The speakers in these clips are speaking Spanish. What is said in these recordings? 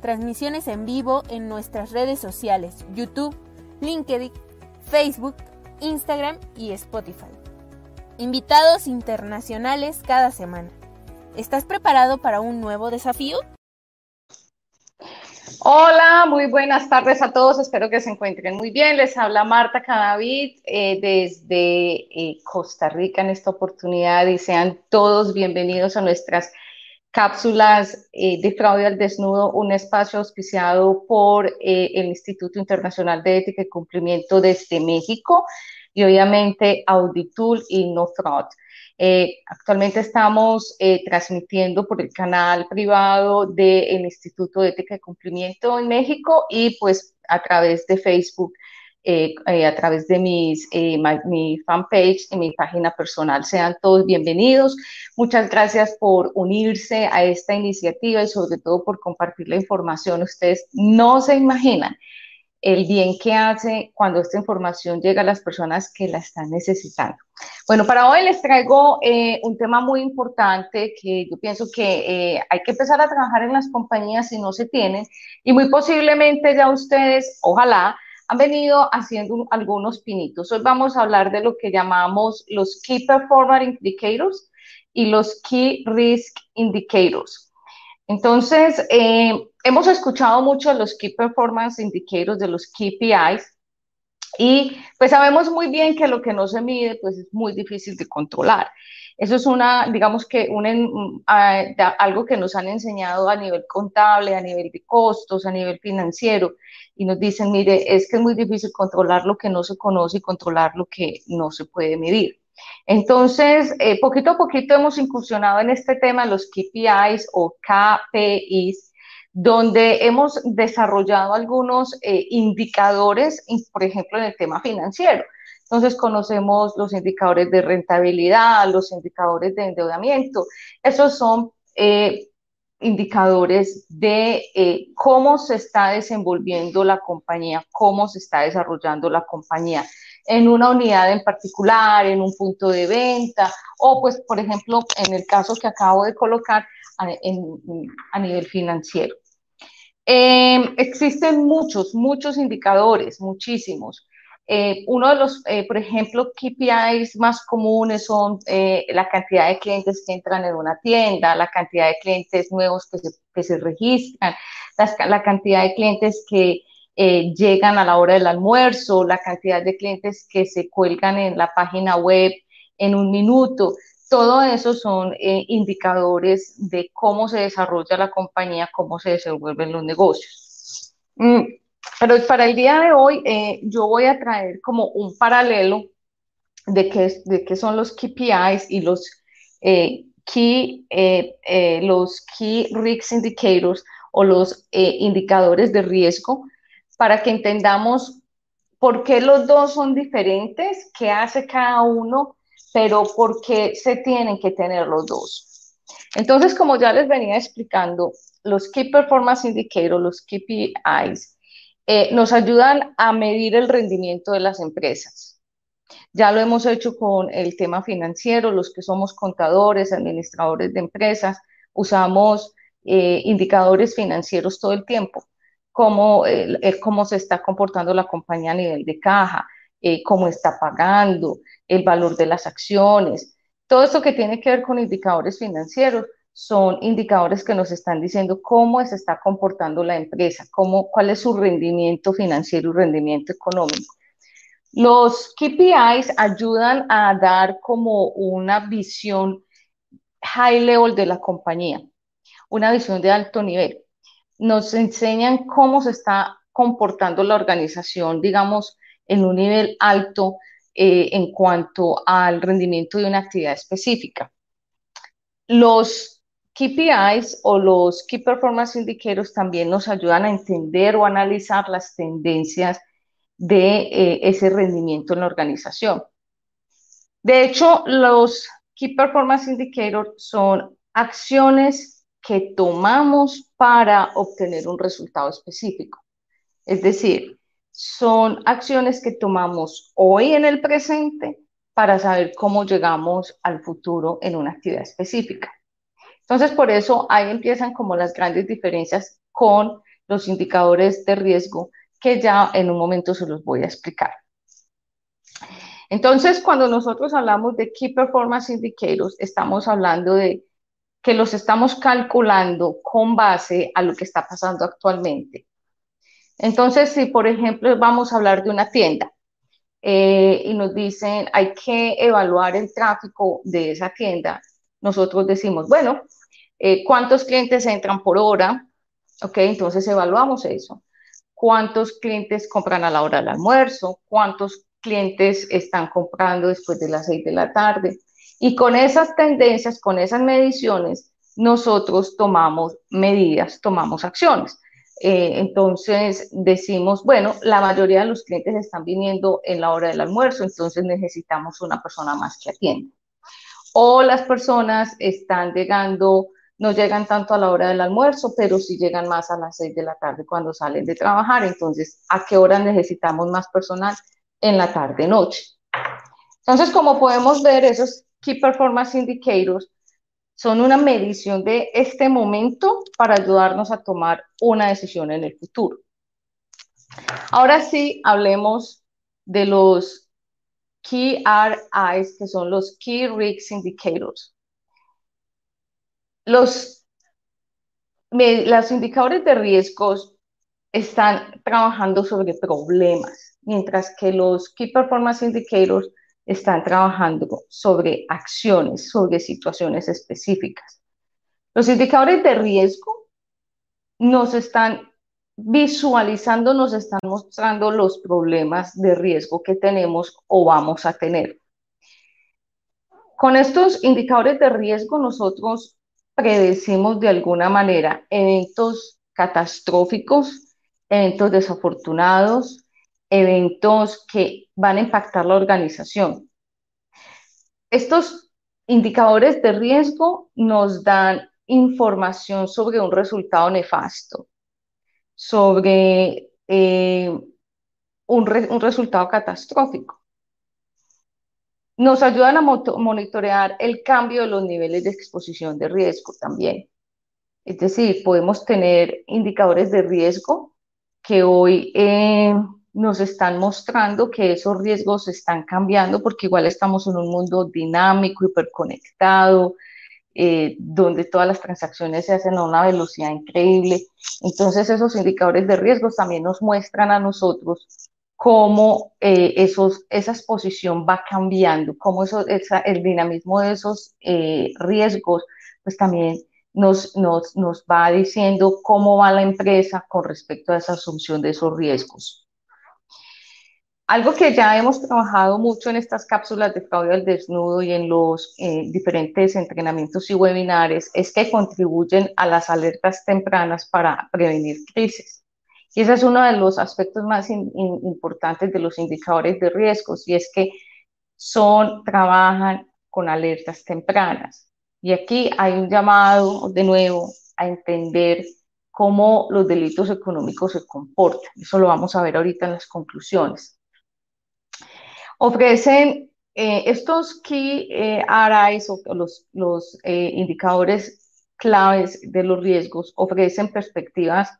transmisiones en vivo en nuestras redes sociales, YouTube, LinkedIn, Facebook, Instagram y Spotify. Invitados internacionales cada semana. ¿Estás preparado para un nuevo desafío? Hola, muy buenas tardes a todos. Espero que se encuentren muy bien. Les habla Marta Cadavid eh, desde eh, Costa Rica en esta oportunidad y sean todos bienvenidos a nuestras cápsulas eh, de fraude al desnudo, un espacio auspiciado por eh, el Instituto Internacional de Ética y Cumplimiento desde México y obviamente Auditul y No Fraud. Eh, actualmente estamos transmitiendo por el canal privado del Instituto de Ética y Cumplimiento en México y pues a través de Facebook eh, eh, a través de mis, eh, mi fanpage y mi página personal. Sean todos bienvenidos. Muchas gracias por unirse a esta iniciativa y sobre todo por compartir la información. Ustedes no se imaginan el bien que hace cuando esta información llega a las personas que la están necesitando. Bueno, para hoy les traigo un tema muy importante que yo pienso que hay que empezar a trabajar en las compañías si no se tienen y muy posiblemente ya ustedes, ojalá, han venido haciendo algunos pinitos. Hoy vamos a hablar de lo que llamamos los Key Performance Indicators y los Key Risk Indicators. Entonces, eh, hemos escuchado mucho los Key Performance Indicators, de los KPIs, y pues sabemos muy bien que lo que no se mide, pues es muy difícil de controlar. Eso es una, digamos que un, algo que nos han enseñado a nivel contable, a nivel de costos, a nivel financiero, y nos dicen, mire, es que es muy difícil controlar lo que no se conoce y controlar lo que no se puede medir. Entonces, eh, poquito a poquito hemos incursionado en este tema, los KPIs o KPIs, donde hemos desarrollado algunos eh, indicadores, por ejemplo, en el tema financiero. Entonces conocemos los indicadores de rentabilidad, los indicadores de endeudamiento. Esos son eh, indicadores de eh, cómo se está desenvolviendo la compañía, cómo se está desarrollando la compañía en una unidad en particular, en un punto de venta, o pues, por ejemplo, en el caso que acabo de colocar a, nivel financiero. Eh, existen muchos, muchos indicadores, muchísimos. Eh, uno de los, eh, por ejemplo, KPIs más comunes son eh, la cantidad de clientes que entran en una tienda, la cantidad de clientes nuevos que se registran, la cantidad de clientes que llegan a la hora del almuerzo, la cantidad de clientes que se cuelgan en la página web en un minuto. Todo eso son indicadores de cómo se desarrolla la compañía, cómo se desenvuelven los negocios. Mm, pero para el día de hoy eh, yo voy a traer como un paralelo de qué, son los KPIs y los, eh, key, eh, los Key Risk Indicators o los indicadores de riesgo para que entendamos por qué los dos son diferentes, qué hace cada uno, pero por qué se tienen que tener los dos. Entonces, como ya les venía explicando, los Key Performance Indicators, los KPIs, eh, nos ayudan a medir el rendimiento de las empresas. Ya lo hemos hecho con el tema financiero, los que somos contadores, administradores de empresas, usamos eh, indicadores financieros todo el tiempo, cómo, cómo se está comportando la compañía a nivel de caja, eh, cómo está pagando, el valor de las acciones, todo esto que tiene que ver con indicadores financieros son indicadores que nos están diciendo cómo se está comportando la empresa, cómo, cuál es su rendimiento financiero y rendimiento económico. Los KPIs ayudan a dar como una visión high level de la compañía, una visión de alto nivel. Nos enseñan cómo se está comportando la organización, digamos, en un nivel alto eh, en cuanto al rendimiento de una actividad específica. Los KPIs o los Key Performance Indicators también nos ayudan a entender o analizar las tendencias de eh, ese rendimiento en la organización. De hecho, los Key Performance Indicators son acciones que tomamos para obtener un resultado específico. Es decir, son acciones que tomamos hoy en el presente para saber cómo llegamos al futuro en una actividad específica. Entonces, por eso ahí empiezan como las grandes diferencias con los indicadores de riesgo que ya en un momento se los voy a explicar. Entonces, cuando nosotros hablamos de Key Performance Indicators, estamos hablando de que los estamos calculando con base a lo que está pasando actualmente. Entonces, si por ejemplo vamos a hablar de una tienda eh, y nos dicen hay que evaluar el tráfico de esa tienda, nosotros decimos, bueno, eh, ¿cuántos clientes entran por hora? Ok, entonces evaluamos eso. ¿Cuántos clientes compran a la hora del almuerzo? ¿Cuántos clientes están comprando después de las seis de la tarde? Y con esas tendencias, con esas mediciones, nosotros tomamos medidas, tomamos acciones. Eh, entonces decimos, bueno, la mayoría de los clientes están viniendo en la hora del almuerzo, entonces necesitamos una persona más que atienda. O las personas están llegando, no llegan tanto a la hora del almuerzo, pero sí llegan más a las seis de la tarde cuando salen de trabajar. Entonces, ¿a qué hora necesitamos más personal? En la tarde-noche. Entonces, como podemos ver, esos Key Performance Indicators son una medición de este momento para ayudarnos a tomar una decisión en el futuro. Ahora sí, hablemos de los Key RIs, que son los Key Risk Indicators. Los, los indicadores de riesgos están trabajando sobre problemas, mientras que los Key Performance Indicators están trabajando sobre acciones, sobre situaciones específicas. Los indicadores de riesgo nos están visualizando, nos están mostrando los problemas de riesgo que tenemos o vamos a tener. Con estos indicadores de riesgo nosotros predecimos de alguna manera eventos catastróficos, eventos desafortunados, eventos que van a impactar la organización. Estos indicadores de riesgo nos dan información sobre un resultado nefasto, sobre eh, un, resultado catastrófico. Nos ayudan a monitorear el cambio de los niveles de exposición de riesgo también. Es decir, podemos tener indicadores de riesgo que hoy eh, nos están mostrando que esos riesgos están cambiando porque igual estamos en un mundo dinámico, hiperconectado, eh, donde todas las transacciones se hacen a una velocidad increíble. Entonces esos indicadores de riesgos también nos muestran a nosotros cómo eh, esa exposición va cambiando, cómo eso, el dinamismo de esos eh, riesgos, pues también nos, nos, nos va diciendo cómo va la empresa con respecto a esa asunción de esos riesgos. Algo que ya hemos trabajado mucho en estas cápsulas de fraude al desnudo y en los eh, diferentes entrenamientos y webinares es que contribuyen a las alertas tempranas para prevenir crisis. Y ese es uno de los aspectos más importantes de los indicadores de riesgos y es que son, trabajan con alertas tempranas. Y aquí hay un llamado de nuevo a entender cómo los delitos económicos se comportan. Eso lo vamos a ver ahorita en las conclusiones. Ofrecen eh, estos key eh, RIs o los, los eh, indicadores claves de los riesgos, ofrecen perspectivas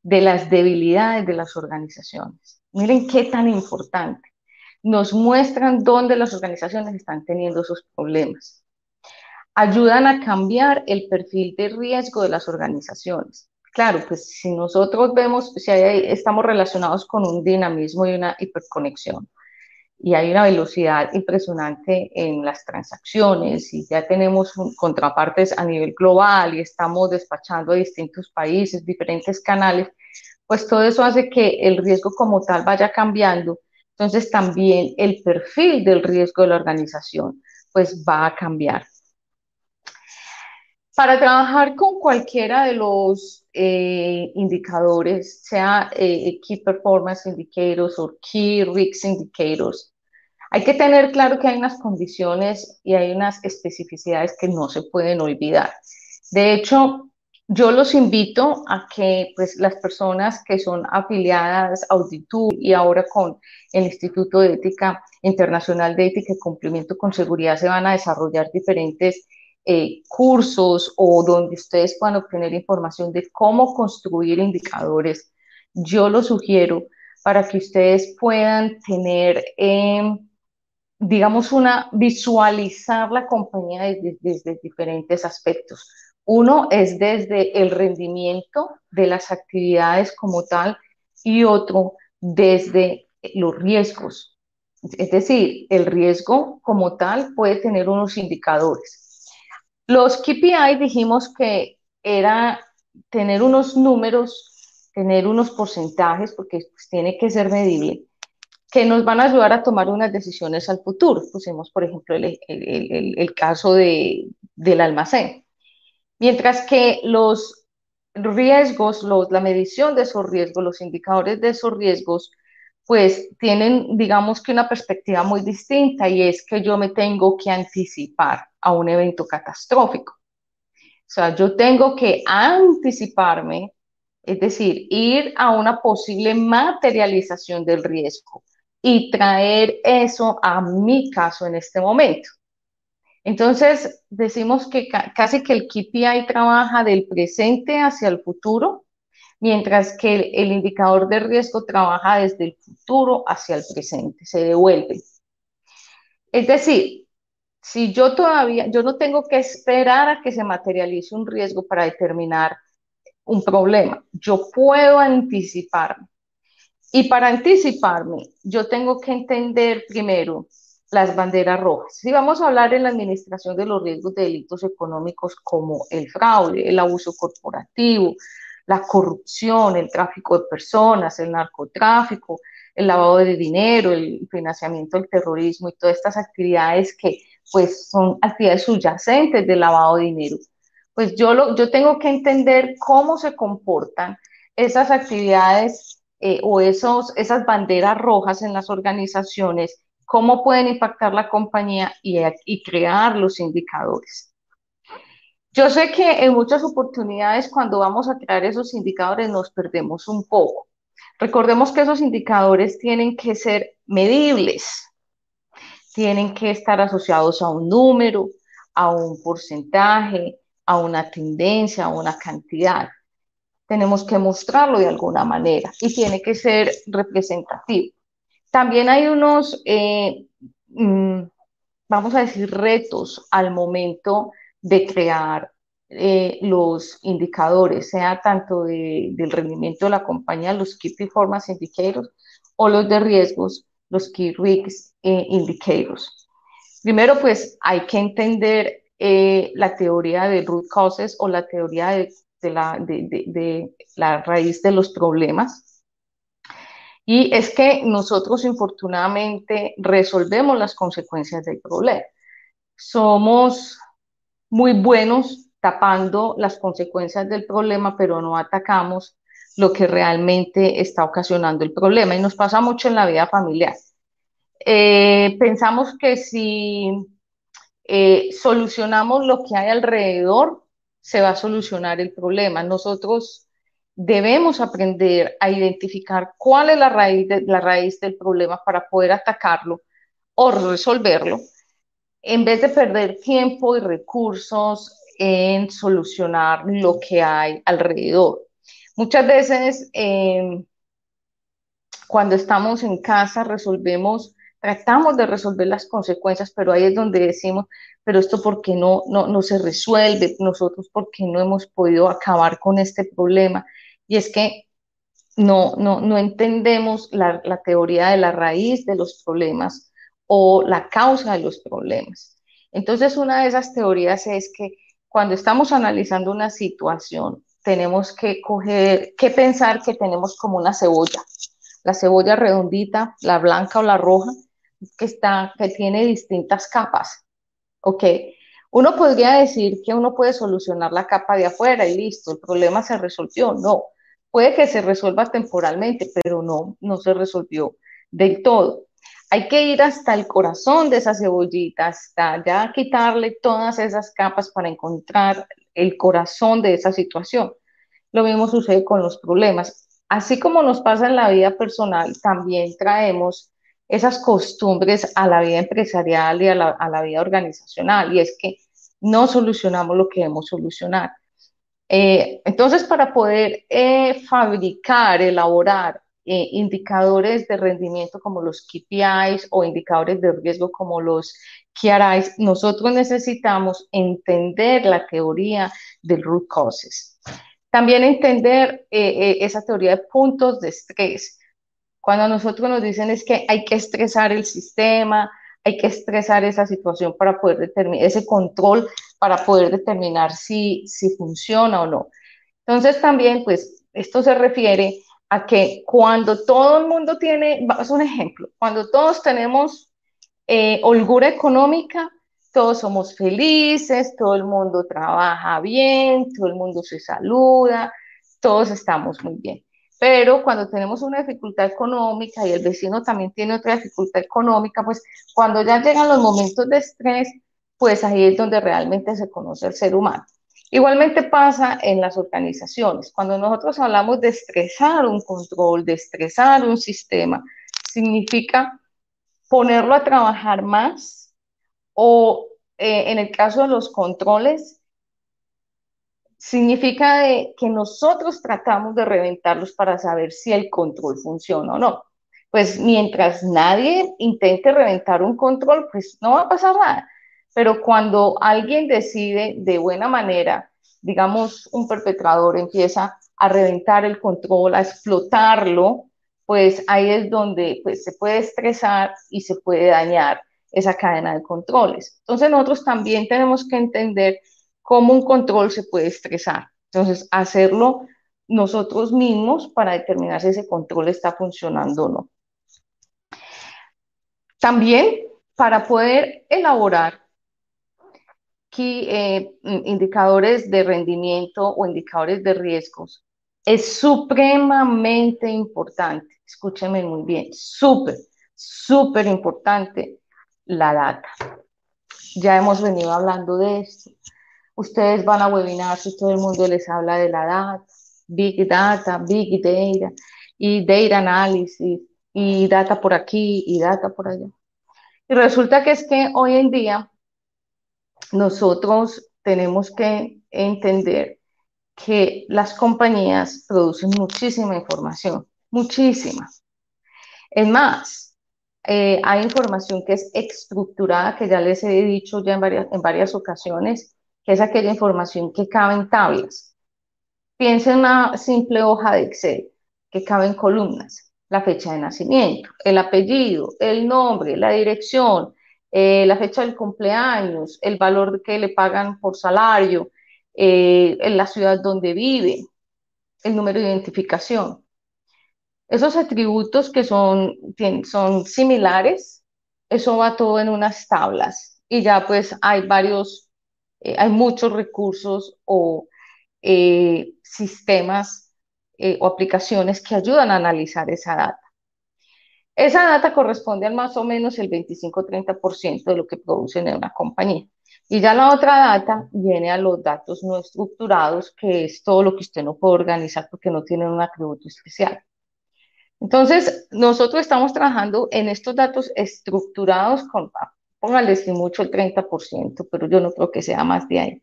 de las debilidades de las organizaciones. Miren qué tan importante. Nos muestran dónde las organizaciones están teniendo esos problemas. Ayudan a cambiar el perfil de riesgo de las organizaciones. Claro, pues si nosotros vemos, si estamos relacionados con un dinamismo y una hiperconexión, y hay una velocidad impresionante en las transacciones y ya tenemos contrapartes a nivel global y estamos despachando a distintos países, diferentes canales, pues todo eso hace que el riesgo como tal vaya cambiando. Entonces también el perfil del riesgo de la organización pues va a cambiar. Para trabajar con cualquiera de los eh, indicadores, sea eh, Key Performance Indicators o Key Risk Indicators, hay que tener claro que hay unas condiciones y hay unas especificidades que no se pueden olvidar. De hecho, yo los invito a que pues, las personas que son afiliadas a Auditur y ahora con el Instituto de Ética Internacional de Ética y Cumplimiento con Seguridad se van a desarrollar diferentes eh, cursos o donde ustedes puedan obtener información de cómo construir indicadores, yo lo sugiero para que ustedes puedan tener, em, digamos, una, visualizar la compañía desde, desde diferentes aspectos. Uno es desde el rendimiento de las actividades como tal y otro desde los riesgos. Es decir, el riesgo como tal puede tener unos indicadores. Los KPI dijimos que era tener unos números, tener unos porcentajes, porque pues, tiene que ser medible, que nos van a ayudar a tomar unas decisiones al futuro. Pusimos, por ejemplo, el, caso de, del almacén. Mientras que los riesgos, los, la medición de esos riesgos, los indicadores de esos riesgos, pues tienen, digamos que una perspectiva muy distinta y es que yo me tengo que anticipar a un evento catastrófico. O sea, yo tengo que anticiparme, es decir, ir a una posible materialización del riesgo y traer eso a mi caso en este momento. Entonces, decimos que casi que el KPI trabaja del presente hacia el futuro, mientras que el, indicador de riesgo trabaja desde el futuro hacia el presente, se devuelve. Es decir, si yo todavía, yo no tengo que esperar a que se materialice un riesgo para determinar un problema, yo puedo anticiparme. Y para anticiparme, yo tengo que entender primero las banderas rojas. Si vamos a hablar en la administración de los riesgos de delitos económicos como el fraude, el abuso corporativo, la corrupción, el tráfico de personas, el narcotráfico, el lavado de dinero, el financiamiento del terrorismo y todas estas actividades que pues son actividades subyacentes del lavado de dinero. Pues yo, lo, yo tengo que entender cómo se comportan esas actividades eh, o esos, esas banderas rojas en las organizaciones, cómo pueden impactar la compañía y, y crear los indicadores. Yo sé que en muchas oportunidades cuando vamos a crear esos indicadores nos perdemos un poco. Recordemos que esos indicadores tienen que ser medibles, tienen que estar asociados a un número, a un porcentaje, a una tendencia, a una cantidad. Tenemos que mostrarlo de alguna manera y tiene que ser representativo. También hay unos, eh, mm, vamos a decir, retos al momento de crear eh, los indicadores, sea tanto del rendimiento de la compañía, los Key Performance Indicators, o los de riesgos, los Key Risk eh, Indicators. Primero, pues hay que entender eh, la teoría de root causes o la teoría de, la, de, la raíz de los problemas. Y es que nosotros, infortunadamente, resolvemos las consecuencias del problema. Somos muy buenos tapando las consecuencias del problema, pero no atacamos lo que realmente está ocasionando el problema. Y nos pasa mucho en la vida familiar. Eh, pensamos que si eh, solucionamos lo que hay alrededor, se va a solucionar el problema. Nosotros debemos aprender a identificar cuál es la raíz, la raíz del problema para poder atacarlo o resolverlo, en vez de perder tiempo y recursos en solucionar lo que hay alrededor. Muchas veces, em, cuando estamos en casa, resolvemos, tratamos de resolver las consecuencias, pero ahí es donde decimos, pero esto porque no, no, no se resuelve, nosotros porque no hemos podido acabar con este problema. Y es que no, no, no entendemos la teoría de la raíz de los problemas o la causa de los problemas. Entonces, una de esas teorías es que cuando estamos analizando una situación, tenemos que coger, que pensar que tenemos como una cebolla. La cebolla redondita, la blanca o la roja, que, está, que tiene distintas capas. ¿Ok? Uno podría decir que uno puede solucionar la capa de afuera y listo, el problema se resolvió. No, puede que se resuelva temporalmente, pero no, no se resolvió del todo. Hay que ir hasta el corazón de esa cebollita, hasta ya quitarle todas esas capas para encontrar el corazón de esa situación. Lo mismo sucede con los problemas. Así como nos pasa en la vida personal, también traemos esas costumbres a la vida empresarial y a la, vida organizacional, y es que no solucionamos lo que debemos solucionar. Eh, entonces, para poder eh, fabricar, elaborar eh, indicadores de rendimiento como los KPIs o indicadores de riesgo como los KRIs, nosotros necesitamos entender la teoría del root causes. También entender esa teoría de puntos de estrés cuando a nosotros nos dicen es que hay que estresar el sistema, hay que estresar esa situación para poder determinar, ese control para poder determinar si, si funciona o no. Entonces también, pues, esto se refiere a que cuando todo el mundo tiene, es un ejemplo, cuando todos tenemos eh, holgura económica, todos somos felices, todo el mundo trabaja bien, todo el mundo se saluda, todos estamos muy bien. Pero cuando tenemos una dificultad económica y el vecino también tiene otra dificultad económica, pues cuando ya llegan los momentos de estrés, pues ahí es donde realmente se conoce el ser humano. Igualmente pasa en las organizaciones. Cuando nosotros hablamos de estresar un control, de estresar un sistema, significa ponerlo a trabajar más o eh, en el caso de los controles, significa que nosotros tratamos de reventarlos para saber si el control funciona o no. Pues mientras nadie intente reventar un control, pues no va a pasar nada. Pero cuando alguien decide de buena manera, digamos, un perpetrador empieza a reventar el control, a explotarlo, pues ahí es donde pues, se puede estresar y se puede dañar esa cadena de controles. Entonces nosotros también tenemos que entender cómo un control se puede estresar. Entonces, hacerlo nosotros mismos para determinar si ese control está funcionando o no. También para poder elaborar eh, indicadores de rendimiento o indicadores de riesgos, es supremamente importante, escúchenme muy bien, súper, súper importante la data. Ya hemos venido hablando de esto. Ustedes van a webinars y todo el mundo les habla de la data, Big Data, Big Data y Data Analysis y data por aquí y data por allá. Y resulta que es que hoy en día nosotros tenemos que entender que las compañías producen muchísima información, muchísima. Es más, eh, hay información que es estructurada, que ya les he dicho ya en varias, en varias ocasiones, que es aquella información que cabe en tablas. Piensa en una simple hoja de Excel que cabe en columnas, la fecha de nacimiento, el apellido, el nombre, la dirección, eh, la fecha del cumpleaños, el valor que le pagan por salario, eh, en la ciudad donde vive, el número de identificación. Esos atributos que son, son similares, eso va todo en unas tablas y ya pues hay varios eh, hay muchos recursos o sistemas o aplicaciones que ayudan a analizar esa data. Esa data corresponde al más o menos el 25-30% de lo que producen en una compañía. Y ya la otra data viene a los datos no estructurados, que es todo lo que usted no puede organizar porque no tiene un atributo especial. Entonces, nosotros estamos trabajando en estos datos estructurados con póngale si mucho el 30%, pero yo no creo que sea más de ahí.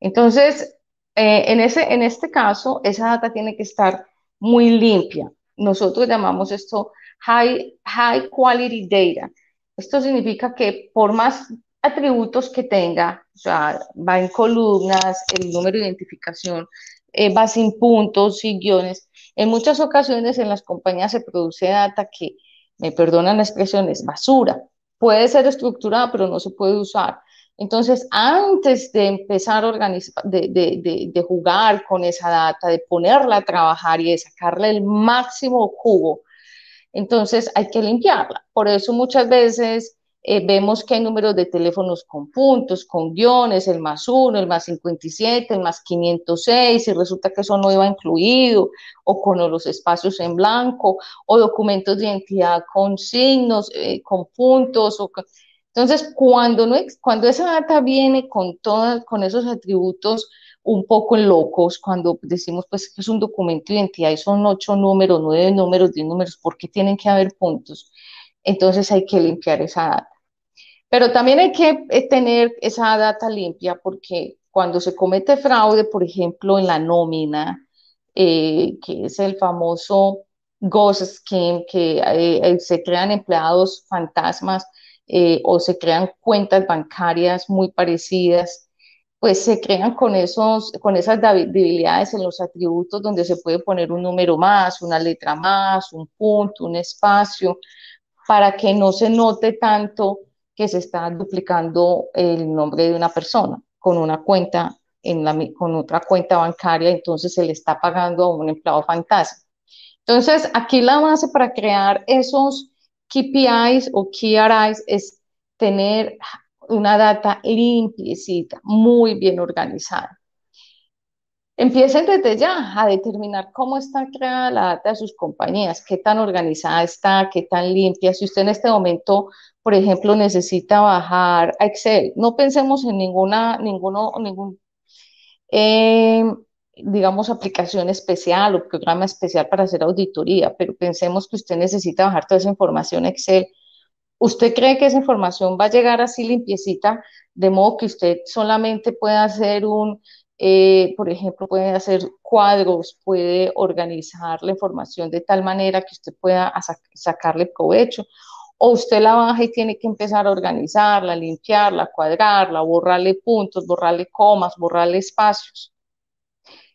Entonces, eh, en, ese, en este caso, esa data tiene que estar muy limpia. Nosotros llamamos esto high, high quality data. Esto significa que por más atributos que tenga, o sea, va en columnas, el número de identificación, eh, va sin puntos, sin guiones. En muchas ocasiones en las compañías se produce data que, me perdonan la expresión, es basura puede ser estructurada, pero no se puede usar. Entonces, antes de empezar a organizar, de, jugar con esa data, de ponerla a trabajar y de sacarle el máximo jugo, entonces hay que limpiarla. Por eso muchas veces eh, vemos que hay números de teléfonos con puntos, con guiones, el más 1, el más 57, el más 506, y resulta que eso no iba incluido, o con los espacios en blanco, o documentos de identidad con signos, eh, con puntos. Entonces, cuando, no, cuando esa data viene con, todas, con esos atributos un poco locos, cuando decimos pues que es un documento de identidad y son ocho números, nueve números, diez números, ¿por qué tienen que haber puntos? Entonces hay que limpiar esa data. Pero también hay que eh, tener esa data limpia porque cuando se comete fraude, por ejemplo, en la nómina, eh, que es el famoso Ghost Scheme, que eh, se crean empleados fantasmas o se crean cuentas bancarias muy parecidas, pues se crean con, esos, con esas debilidades en los atributos donde se puede poner un número más, una letra más, un punto, un espacio, para que no se note tanto que se está duplicando el nombre de una persona con una cuenta en la, con otra cuenta bancaria, entonces se le está pagando a un empleado fantasma. Entonces, aquí la base para crear esos KPIs o KRIs es tener una data limpiecita, muy bien organizada. Empiecen desde ya a determinar cómo está creada la data de sus compañías, qué tan organizada está, qué tan limpia. Si usted en este momento, por ejemplo, necesita bajar a Excel, no pensemos en ninguna, ninguno, ningún, eh, digamos, aplicación especial o programa especial para hacer auditoría, pero pensemos que usted necesita bajar toda esa información a Excel. ¿Usted cree que esa información va a llegar así limpiecita, de modo que usted solamente pueda hacer un eh, por ejemplo, puede hacer cuadros, puede organizar la información de tal manera que usted pueda sacarle provecho. O usted la baja y tiene que empezar a organizarla, limpiarla, cuadrarla, borrarle puntos, borrarle comas, borrarle espacios.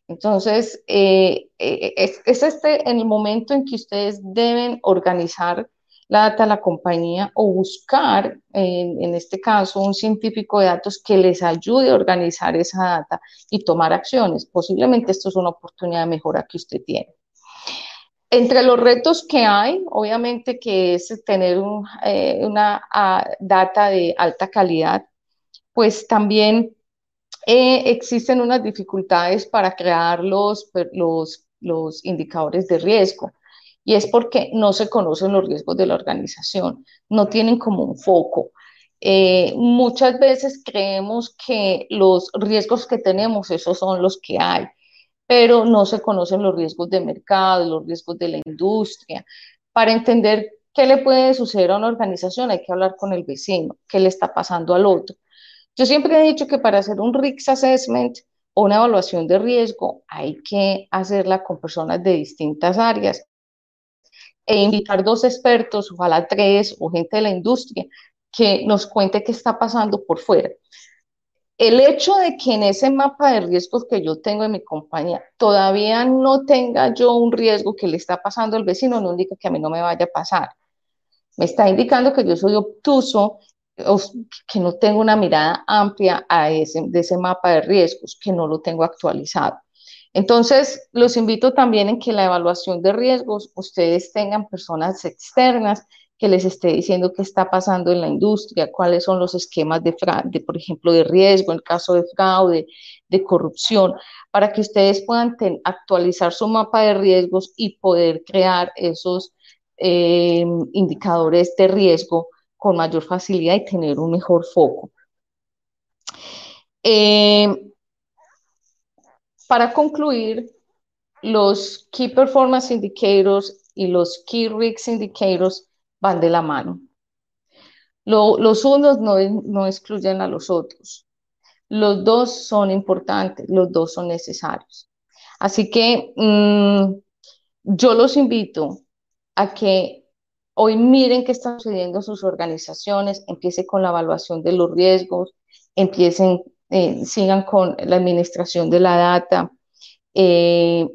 Entonces, eh, eh, es, es, este el momento en que ustedes deben organizar la data de la compañía o buscar, en, este caso, un científico de datos que les ayude a organizar esa data y tomar acciones. Posiblemente esto es una oportunidad de mejora que usted tiene. Entre los retos que hay, obviamente que es tener eh, una ah, data de alta calidad, pues también eh, existen unas dificultades para crear los, los, los indicadores de riesgo y es porque no se conocen los riesgos de la organización, no tienen como un foco. Eh, muchas veces creemos que los riesgos que tenemos, esos son los que hay, pero no se conocen los riesgos de mercado, los riesgos de la industria. Para entender qué le puede suceder a una organización hay que hablar con el vecino, qué le está pasando al otro. Yo siempre he dicho que para hacer un risk assessment o una evaluación de riesgo hay que hacerla con personas de distintas áreas e invitar dos expertos, ojalá tres, o gente de la industria, que nos cuente qué está pasando por fuera. El hecho de que en ese mapa de riesgos que yo tengo en mi compañía todavía no tenga yo un riesgo que le está pasando al vecino no indica que a mí no me vaya a pasar. Me está indicando que yo soy obtuso, que no tengo una mirada amplia a ese, de ese mapa de riesgos, que no lo tengo actualizado. Entonces, los invito también en que la evaluación de riesgos ustedes tengan personas externas que les esté diciendo qué está pasando en la industria, cuáles son los esquemas de, de por ejemplo, de riesgo en caso de fraude, de corrupción, para que ustedes puedan actualizar su mapa de riesgos y poder crear esos eh, indicadores de riesgo con mayor facilidad y tener un mejor foco. Eh, para concluir, los Key Performance Indicators y los Key Risk Indicators van de la mano. los unos no, excluyen a los otros. Los dos son importantes, los dos son necesarios. Así que mm, yo los invito a que hoy miren qué está sucediendo en sus organizaciones, empiecen con la evaluación de los riesgos, empiecen eh, sigan con la administración de la data. Eh,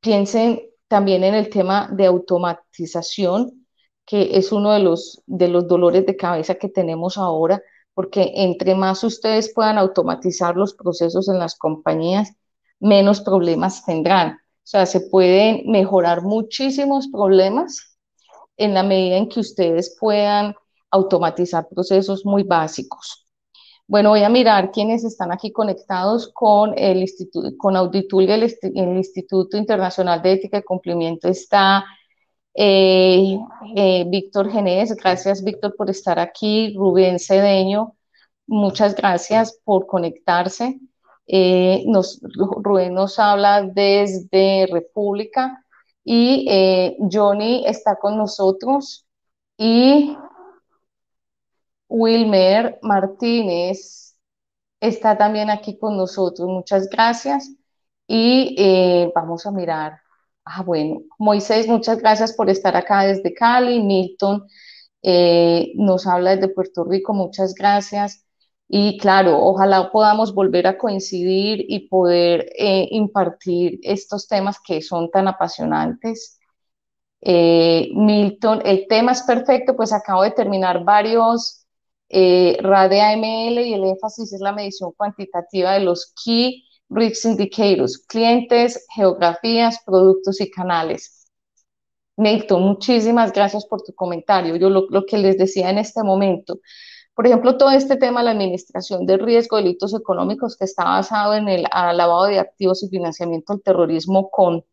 piensen también en el tema de automatización, que es uno de los, de los dolores de cabeza que tenemos ahora, porque entre más ustedes puedan automatizar los procesos en las compañías, menos problemas tendrán. O sea, se pueden mejorar muchísimos problemas en la medida en que ustedes puedan automatizar procesos muy básicos. Bueno, voy a mirar quiénes están aquí conectados con el Instituto, con Auditul y el, Instituto Internacional de Ética y Cumplimiento. Está eh, eh, Víctor Genés, gracias Víctor por estar aquí. Rubén Cedeño, muchas gracias por conectarse. Eh, Rubén nos habla desde República y Johnny está con nosotros y Wilmer Martínez está también aquí con nosotros. Muchas gracias. Y eh, vamos a mirar. Ah, bueno, Moisés, muchas gracias por estar acá desde Cali. Milton eh, nos habla desde Puerto Rico. Muchas gracias. Y claro, ojalá podamos volver a coincidir y poder eh, impartir estos temas que son tan apasionantes. Milton, el tema es perfecto, pues acabo de terminar varios eh, RADE-AML y el énfasis es la medición cuantitativa de los Key Risk Indicators, clientes, geografías, productos y canales. Milton, muchísimas gracias por tu comentario. Yo lo, lo, que les decía en este momento, por ejemplo, todo este tema de la administración de riesgo, delitos económicos, que está basado en el lavado de activos y financiamiento del terrorismo con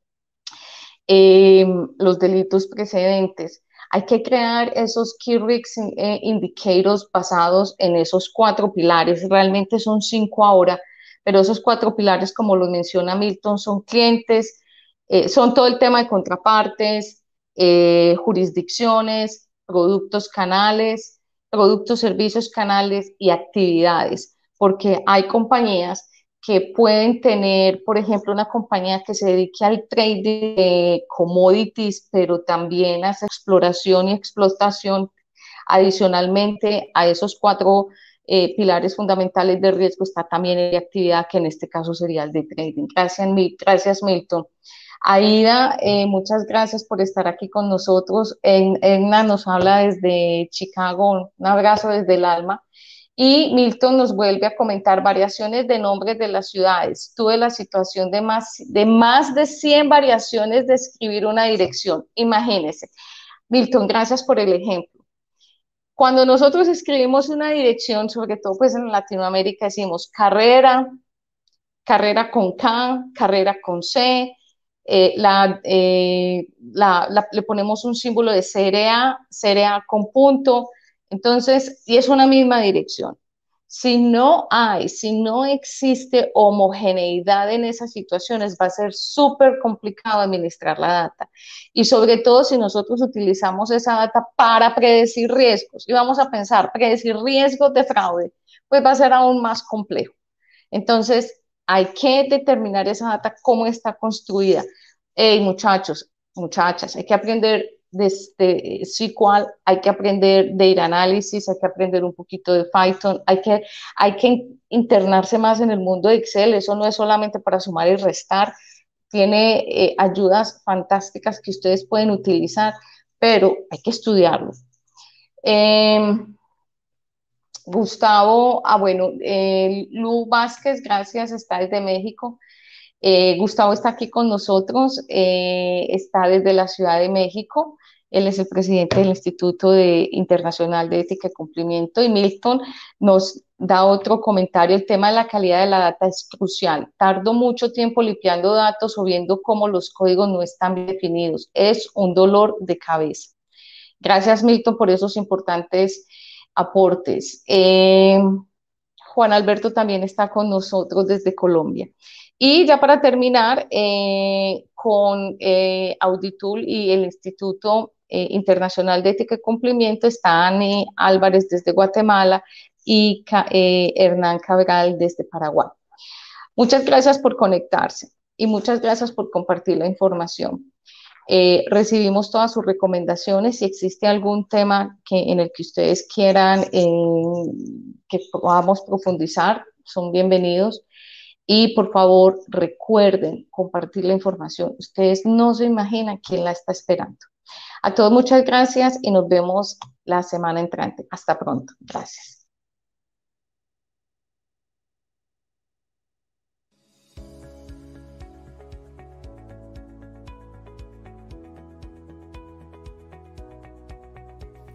eh, los delitos precedentes hay que crear esos key risk eh, indicators basados en esos cuatro pilares. Realmente son cinco ahora, pero esos cuatro pilares, como lo menciona Milton, son clientes, eh, son todo el tema de contrapartes, eh, jurisdicciones, productos, canales, productos, servicios, canales y actividades, porque hay compañías que pueden tener, por ejemplo, una compañía que se dedique al trading de commodities, pero también hace exploración y explotación. Adicionalmente a esos cuatro eh, pilares fundamentales de riesgo está también la actividad que en este caso sería el de trading. Gracias, gracias Milton. Aida, eh, muchas gracias por estar aquí con nosotros. Enna nos habla desde Chicago, un abrazo desde el alma. Y Milton nos vuelve a comentar variaciones de nombres de las ciudades. Tuve la situación de más de, más de 100 variaciones de escribir una dirección. Imagínense. Milton, gracias por el ejemplo. Cuando nosotros escribimos una dirección, sobre todo pues en Latinoamérica decimos carrera, carrera con K, carrera con C, eh, eh, le ponemos un símbolo de CRA, CRA con punto, entonces, y es una misma dirección. Si no hay, si no existe homogeneidad en esas situaciones, va a ser súper complicado administrar la data. Y sobre todo si nosotros utilizamos esa data para predecir riesgos y vamos a pensar, predecir riesgos de fraude, pues va a ser aún más complejo. Entonces, hay que determinar esa data, cómo está construida. Hey, muchachos, muchachas, hay que aprender desde SQL, hay que aprender de análisis, hay que aprender un poquito de Python, hay que, hay que internarse más en el mundo de Excel, eso no es solamente para sumar y restar, tiene eh, ayudas fantásticas que ustedes pueden utilizar, pero hay que estudiarlo. Em, Gustavo, ah bueno, Lu Vázquez, gracias, está desde México. Eh, Gustavo está aquí con nosotros, eh, está desde la Ciudad de México. Él es el presidente del Instituto de Internacional de Ética y Cumplimiento. Y Milton nos da otro comentario. El tema de la calidad de la data es crucial. Tardo mucho tiempo limpiando datos o viendo cómo los códigos no están definidos. Es un dolor de cabeza. Gracias, Milton, por esos importantes aportes. Eh, Juan Alberto también está con nosotros desde Colombia. Y ya para terminar, eh, con eh, Auditul y el Instituto eh, Internacional de Ética y Cumplimiento están Álvarez desde Guatemala y Hernán Cabral desde Paraguay. Muchas gracias por conectarse y muchas gracias por compartir la información. Recibimos todas sus recomendaciones. Si existe algún tema que, en el que ustedes quieran que podamos profundizar, son bienvenidos. Y por favor, recuerden compartir la información. Ustedes no se imaginan quién la está esperando. A todos muchas gracias y nos vemos la semana entrante. Hasta pronto. Gracias.